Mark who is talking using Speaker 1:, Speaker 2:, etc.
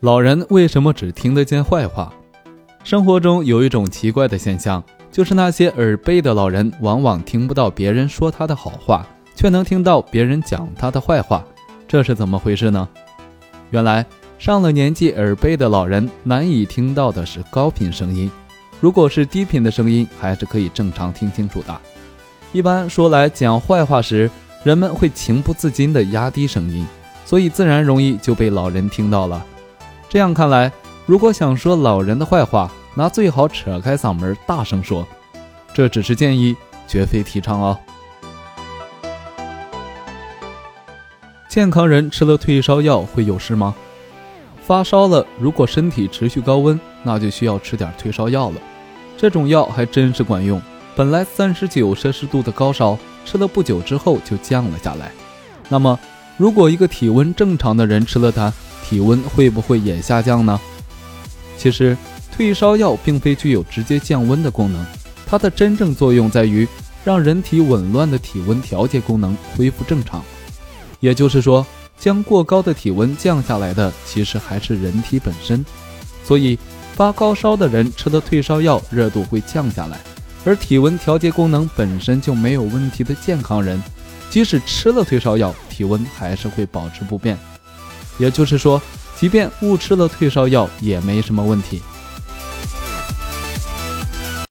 Speaker 1: 老人为什么只听得见坏话？生活中有一种奇怪的现象，就是那些耳背的老人往往听不到别人说他的好话，却能听到别人讲他的坏话，这是怎么回事呢？原来上了年纪耳背的老人难以听到的是高频声音，如果是低频的声音，还是可以正常听清楚的。一般说来讲坏话时，人们会情不自禁地压低声音，所以自然容易就被老人听到了。这样看来，如果想说老人的坏话，那最好扯开嗓门大声说。这只是建议，绝非提倡哦。健康人吃了退烧药会有事吗？发烧了，如果身体持续高温，那就需要吃点退烧药了。这种药还真是管用，本来三十九摄氏度的高烧，吃了不久之后就降了下来。那么，如果一个体温正常的人吃了它，体温会不会也下降呢？其实，退烧药并非具有直接降温的功能，它的真正作用在于让人体紊乱的体温调节功能恢复正常。也就是说，将过高的体温降下来的，其实还是人体本身。所以，发高烧的人吃的退烧药，热度会降下来；而体温调节功能本身就没有问题的健康人，即使吃了退烧药，体温还是会保持不变。也就是说，即便误吃了退烧药也没什么问题。